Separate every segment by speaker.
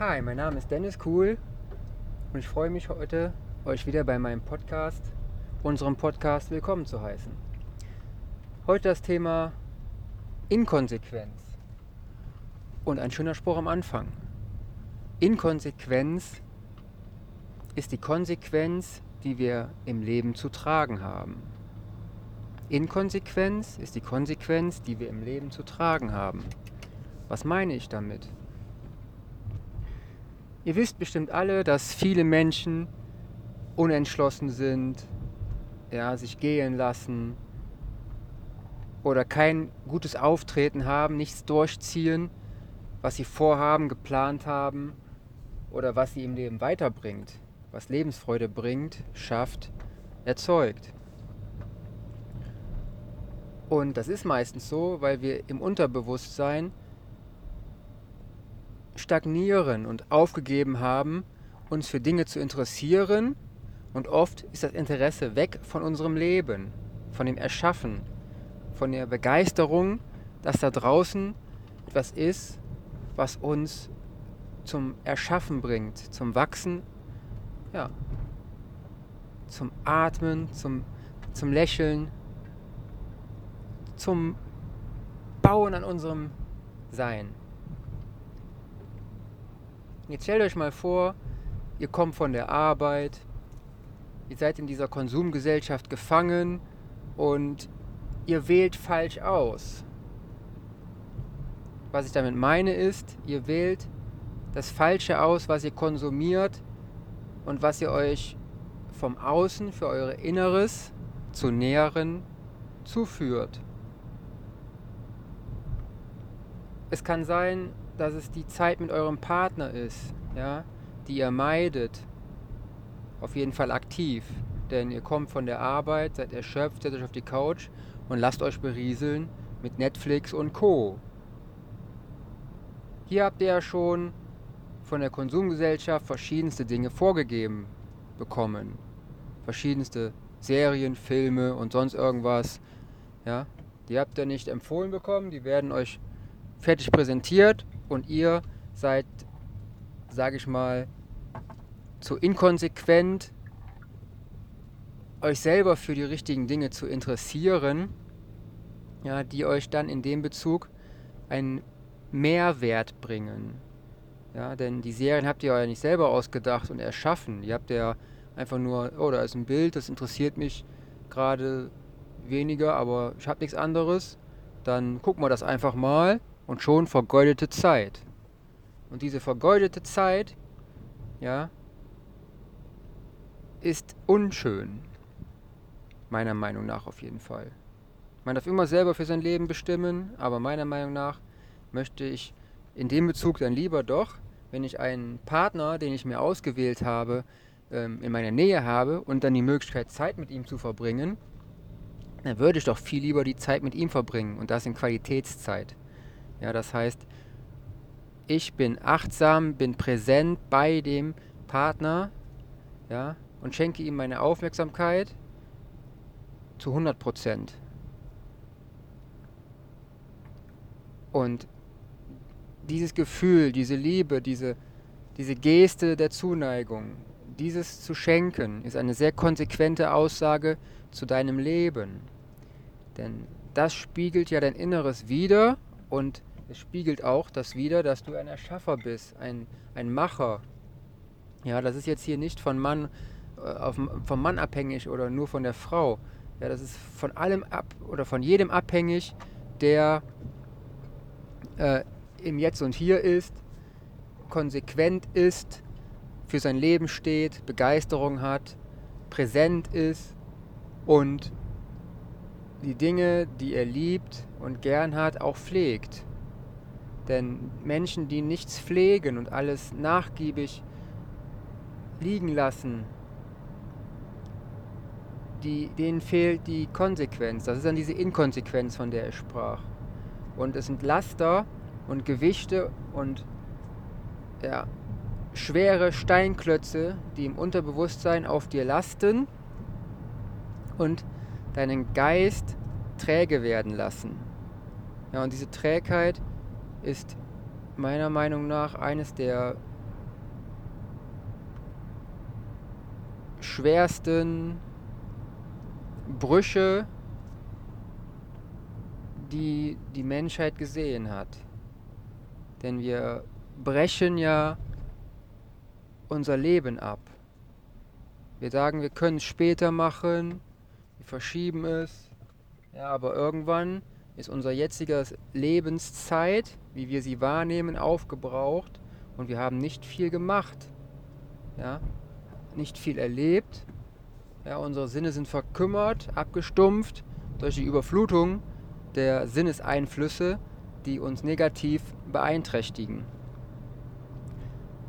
Speaker 1: Hi, mein Name ist Dennis Kuhl und ich freue mich heute, euch wieder bei meinem Podcast, unserem Podcast, willkommen zu heißen. Heute das Thema Inkonsequenz und ein schöner Spruch am Anfang. Inkonsequenz ist die Konsequenz, die wir im Leben zu tragen haben. Inkonsequenz ist die Konsequenz, die wir im Leben zu tragen haben. Was meine ich damit? Ihr wisst bestimmt alle, dass viele Menschen unentschlossen sind, ja, sich gehen lassen oder kein gutes Auftreten haben, nichts durchziehen, was sie vorhaben, geplant haben oder was sie im Leben weiterbringt, was Lebensfreude bringt, schafft, erzeugt. Und das ist meistens so, weil wir im Unterbewusstsein stagnieren und aufgegeben haben, uns für Dinge zu interessieren. Und oft ist das Interesse weg von unserem Leben, von dem Erschaffen, von der Begeisterung, dass da draußen etwas ist, was uns zum Erschaffen bringt, zum Wachsen, ja, zum Atmen, zum, zum Lächeln, zum Bauen an unserem Sein. Jetzt stellt euch mal vor, ihr kommt von der Arbeit, ihr seid in dieser Konsumgesellschaft gefangen und ihr wählt falsch aus. Was ich damit meine ist, ihr wählt das Falsche aus, was ihr konsumiert und was ihr euch vom Außen für eure Inneres zu näheren zuführt. Es kann sein, dass es die Zeit mit eurem Partner ist, ja, die ihr meidet. Auf jeden Fall aktiv. Denn ihr kommt von der Arbeit, seid erschöpft, setzt euch auf die Couch und lasst euch berieseln mit Netflix und Co. Hier habt ihr ja schon von der Konsumgesellschaft verschiedenste Dinge vorgegeben bekommen. Verschiedenste Serien, Filme und sonst irgendwas. Ja, die habt ihr nicht empfohlen bekommen, die werden euch fertig präsentiert und ihr seid, sage ich mal, zu inkonsequent, euch selber für die richtigen Dinge zu interessieren, ja, die euch dann in dem Bezug einen Mehrwert bringen. Ja, denn die Serien habt ihr ja nicht selber ausgedacht und erschaffen. Ihr habt ja einfach nur, oh, da ist ein Bild, das interessiert mich gerade weniger, aber ich habe nichts anderes. Dann gucken wir das einfach mal und schon vergeudete Zeit. Und diese vergeudete Zeit, ja, ist unschön. Meiner Meinung nach auf jeden Fall. Man darf immer selber für sein Leben bestimmen, aber meiner Meinung nach möchte ich in dem Bezug dann lieber doch, wenn ich einen Partner, den ich mir ausgewählt habe, ähm, in meiner Nähe habe und dann die Möglichkeit, Zeit mit ihm zu verbringen, dann würde ich doch viel lieber die Zeit mit ihm verbringen und das in Qualitätszeit. Ja, das heißt, ich bin achtsam, bin präsent bei dem Partner, ja, und schenke ihm meine Aufmerksamkeit zu 100 Prozent. Und dieses Gefühl, diese Liebe, diese, diese Geste der Zuneigung, dieses zu schenken, ist eine sehr konsequente Aussage zu deinem Leben. Denn das spiegelt ja dein Inneres wider und es spiegelt auch das wieder, dass du ein Erschaffer bist, ein, ein Macher. Ja, das ist jetzt hier nicht von Mann, äh, auf, vom Mann abhängig oder nur von der Frau. Ja, das ist von allem ab oder von jedem abhängig, der äh, im Jetzt und Hier ist, konsequent ist, für sein Leben steht, Begeisterung hat, präsent ist und die Dinge, die er liebt und gern hat, auch pflegt. Denn Menschen, die nichts pflegen und alles nachgiebig liegen lassen, die, denen fehlt die Konsequenz. Das ist dann diese Inkonsequenz, von der ich sprach. Und es sind Laster und Gewichte und ja, schwere Steinklötze, die im Unterbewusstsein auf dir lasten und deinen Geist träge werden lassen. Ja, und diese Trägheit ist meiner Meinung nach eines der schwersten Brüche, die die Menschheit gesehen hat. Denn wir brechen ja unser Leben ab. Wir sagen, wir können es später machen, wir verschieben es, ja, aber irgendwann ist unser jetziger Lebenszeit, wie wir sie wahrnehmen, aufgebraucht und wir haben nicht viel gemacht, ja, nicht viel erlebt. Ja, unsere Sinne sind verkümmert, abgestumpft durch die Überflutung der Sinneseinflüsse, die uns negativ beeinträchtigen.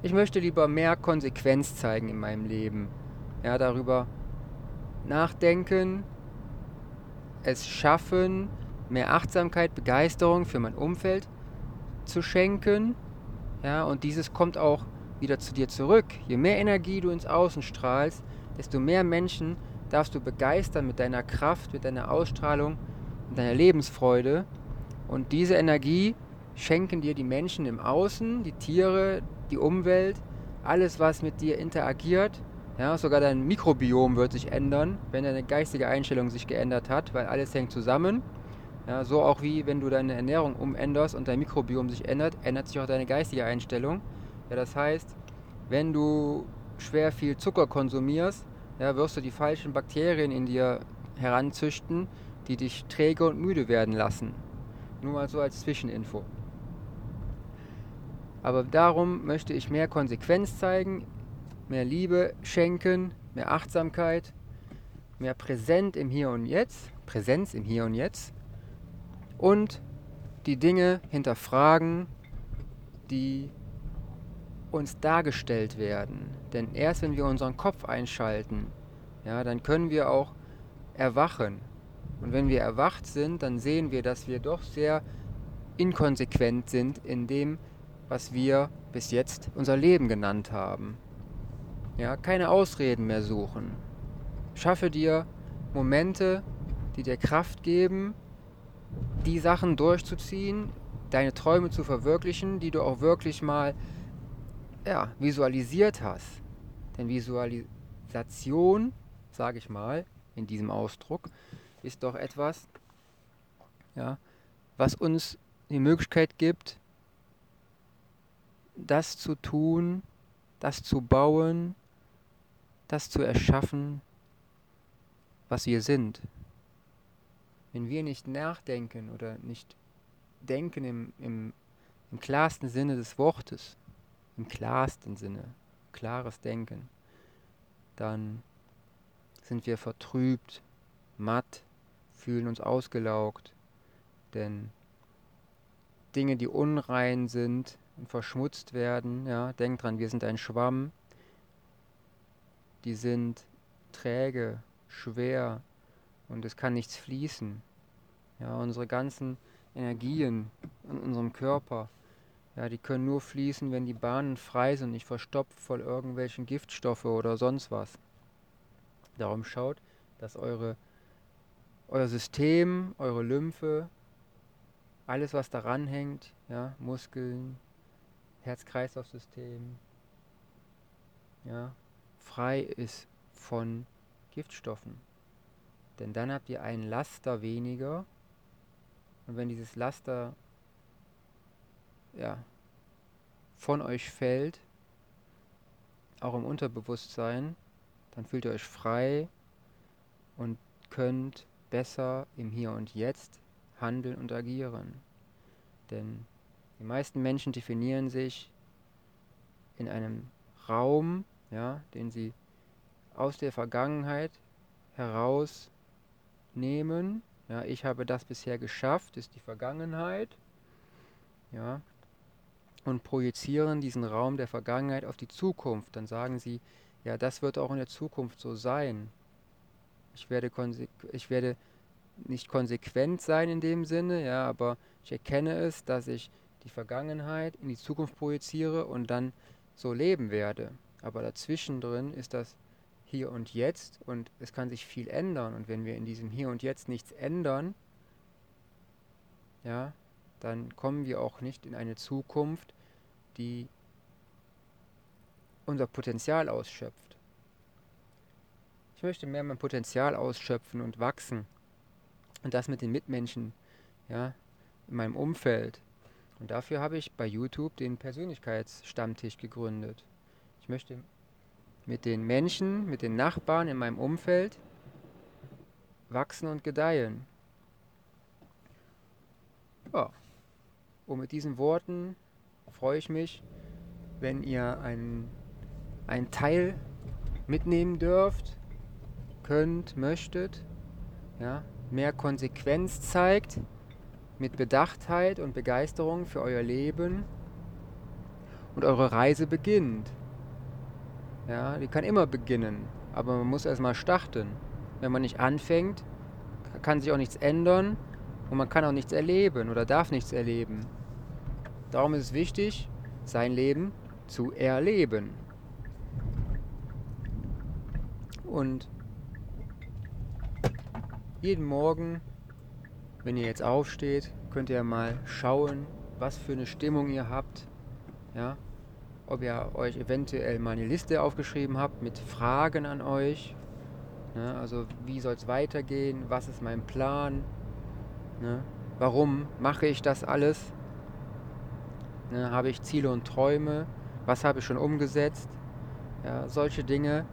Speaker 1: Ich möchte lieber mehr Konsequenz zeigen in meinem Leben. Ja, darüber nachdenken, es schaffen, mehr Achtsamkeit, Begeisterung für mein Umfeld zu schenken. Ja, und dieses kommt auch wieder zu dir zurück. Je mehr Energie du ins Außen strahlst, desto mehr Menschen darfst du begeistern mit deiner Kraft, mit deiner Ausstrahlung, mit deiner Lebensfreude. Und diese Energie schenken dir die Menschen im Außen, die Tiere, die Umwelt, alles, was mit dir interagiert. Ja, sogar dein Mikrobiom wird sich ändern, wenn deine geistige Einstellung sich geändert hat, weil alles hängt zusammen. Ja, so auch wie wenn du deine Ernährung umänderst und dein Mikrobiom sich ändert, ändert sich auch deine geistige Einstellung. Ja, das heißt, wenn du schwer viel Zucker konsumierst, ja, wirst du die falschen Bakterien in dir heranzüchten, die dich träge und müde werden lassen. Nur mal so als Zwischeninfo. Aber darum möchte ich mehr Konsequenz zeigen, mehr Liebe schenken, mehr Achtsamkeit, mehr Präsent im Hier und Jetzt, Präsenz im Hier und Jetzt und die Dinge hinterfragen, die uns dargestellt werden. Denn erst wenn wir unseren Kopf einschalten, ja, dann können wir auch erwachen. Und wenn wir erwacht sind, dann sehen wir, dass wir doch sehr inkonsequent sind in dem, was wir bis jetzt unser Leben genannt haben. Ja, keine Ausreden mehr suchen. Schaffe dir Momente, die dir Kraft geben, die Sachen durchzuziehen, deine Träume zu verwirklichen, die du auch wirklich mal ja, visualisiert hast. Denn Visualisation, sage ich mal, in diesem Ausdruck, ist doch etwas, ja, was uns die Möglichkeit gibt, das zu tun, das zu bauen, das zu erschaffen, was wir sind. Wenn wir nicht nachdenken oder nicht denken im, im, im klarsten Sinne des Wortes, im klarsten Sinne, klares Denken, dann sind wir vertrübt, matt, fühlen uns ausgelaugt, denn Dinge, die unrein sind, und verschmutzt werden. Ja, denk dran, wir sind ein Schwamm. Die sind träge, schwer und es kann nichts fließen. Ja, unsere ganzen Energien in unserem Körper, ja, die können nur fließen, wenn die Bahnen frei sind, nicht verstopft voll irgendwelchen Giftstoffe oder sonst was. Darum schaut, dass eure, euer System, eure Lymphe, alles was daran hängt, ja, Muskeln, Herz-Kreislauf-System ja, frei ist von Giftstoffen. Denn dann habt ihr ein Laster weniger. Und wenn dieses Laster ja, von euch fällt, auch im Unterbewusstsein, dann fühlt ihr euch frei und könnt besser im Hier und Jetzt handeln und agieren. Denn die meisten Menschen definieren sich in einem Raum, ja, den sie aus der Vergangenheit herausnehmen. Ja, ich habe das bisher geschafft, ist die Vergangenheit. Ja, und projizieren diesen Raum der Vergangenheit auf die Zukunft. Dann sagen sie, ja, das wird auch in der Zukunft so sein. Ich werde, ich werde nicht konsequent sein in dem Sinne, ja, aber ich erkenne es, dass ich die Vergangenheit in die Zukunft projiziere und dann so leben werde. Aber dazwischen drin ist das Hier und Jetzt und es kann sich viel ändern. Und wenn wir in diesem Hier und Jetzt nichts ändern, ja, dann kommen wir auch nicht in eine Zukunft, die unser Potenzial ausschöpft. Ich möchte mehr mein Potenzial ausschöpfen und wachsen. Und das mit den Mitmenschen, ja, in meinem Umfeld. Und dafür habe ich bei YouTube den Persönlichkeitsstammtisch gegründet. Ich möchte mit den Menschen, mit den Nachbarn in meinem Umfeld wachsen und gedeihen. Ja. Und mit diesen Worten freue ich mich, wenn ihr einen, Teil mitnehmen dürft, könnt, möchtet, ja, mehr Konsequenz zeigt, mit Bedachtheit und Begeisterung für euer Leben und eure Reise beginnt. Ja, die kann immer beginnen, aber man muss erstmal starten. Wenn man nicht anfängt, kann sich auch nichts ändern und man kann auch nichts erleben oder darf nichts erleben. Darum ist es wichtig, sein Leben zu erleben. Und jeden Morgen, wenn ihr jetzt aufsteht, könnt ihr mal schauen, was für eine Stimmung ihr habt. Ja? Ob ihr euch eventuell mal eine Liste aufgeschrieben habt mit Fragen an euch. Ne? Also wie soll es weitergehen? Was ist mein Plan? Ne? Warum mache ich das alles? Ne? Habe ich Ziele und Träume? Was habe ich schon umgesetzt? Ja, solche Dinge,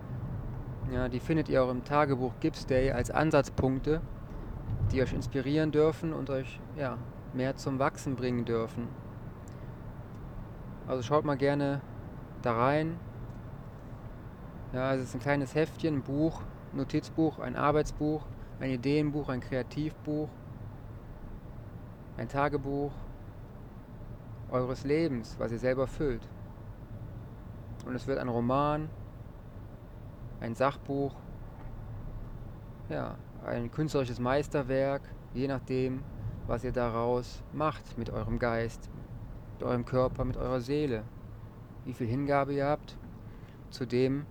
Speaker 1: ja, die findet ihr auch im Tagebuch Gibbs Day als Ansatzpunkte, die euch inspirieren dürfen und euch ja, mehr zum Wachsen bringen dürfen. Also schaut mal gerne da rein. Ja, es ist ein kleines Heftchen, ein Buch, ein Notizbuch, ein Arbeitsbuch, ein Ideenbuch, ein Kreativbuch, ein Tagebuch eures Lebens, was ihr selber füllt. Und es wird ein Roman, ein Sachbuch, ja, ein künstlerisches Meisterwerk, je nachdem, was ihr daraus macht mit eurem Geist, mit eurem Körper, mit eurer Seele. Wie viel Hingabe ihr habt zu dem,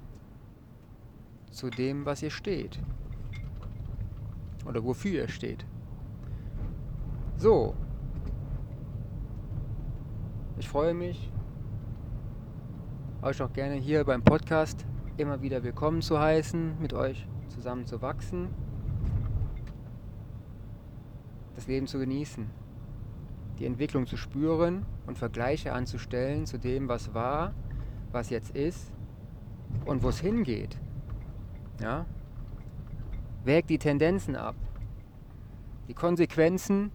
Speaker 1: zu dem, was ihr steht. Oder wofür ihr steht. So. Ich freue mich, euch auch gerne hier beim Podcast immer wieder willkommen zu heißen, mit euch zusammen zu wachsen, das Leben zu genießen, die Entwicklung zu spüren und Vergleiche anzustellen zu dem, was war, was jetzt ist und wo es hingeht. Ja? Wägt die Tendenzen ab, die Konsequenzen,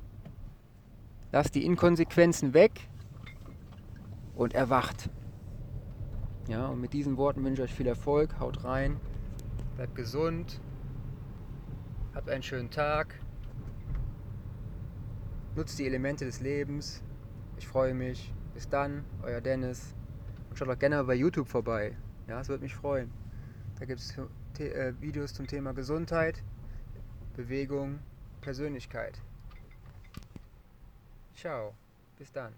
Speaker 1: lasst die Inkonsequenzen weg und erwacht. Ja, und mit diesen Worten wünsche ich euch viel Erfolg. Haut rein, bleibt gesund, habt einen schönen Tag, nutzt die Elemente des Lebens. Ich freue mich. Bis dann, euer Dennis. Und schaut auch gerne bei YouTube vorbei. Ja, es würde mich freuen. Da gibt es äh, Videos zum Thema Gesundheit, Bewegung, Persönlichkeit. Ciao, bis dann.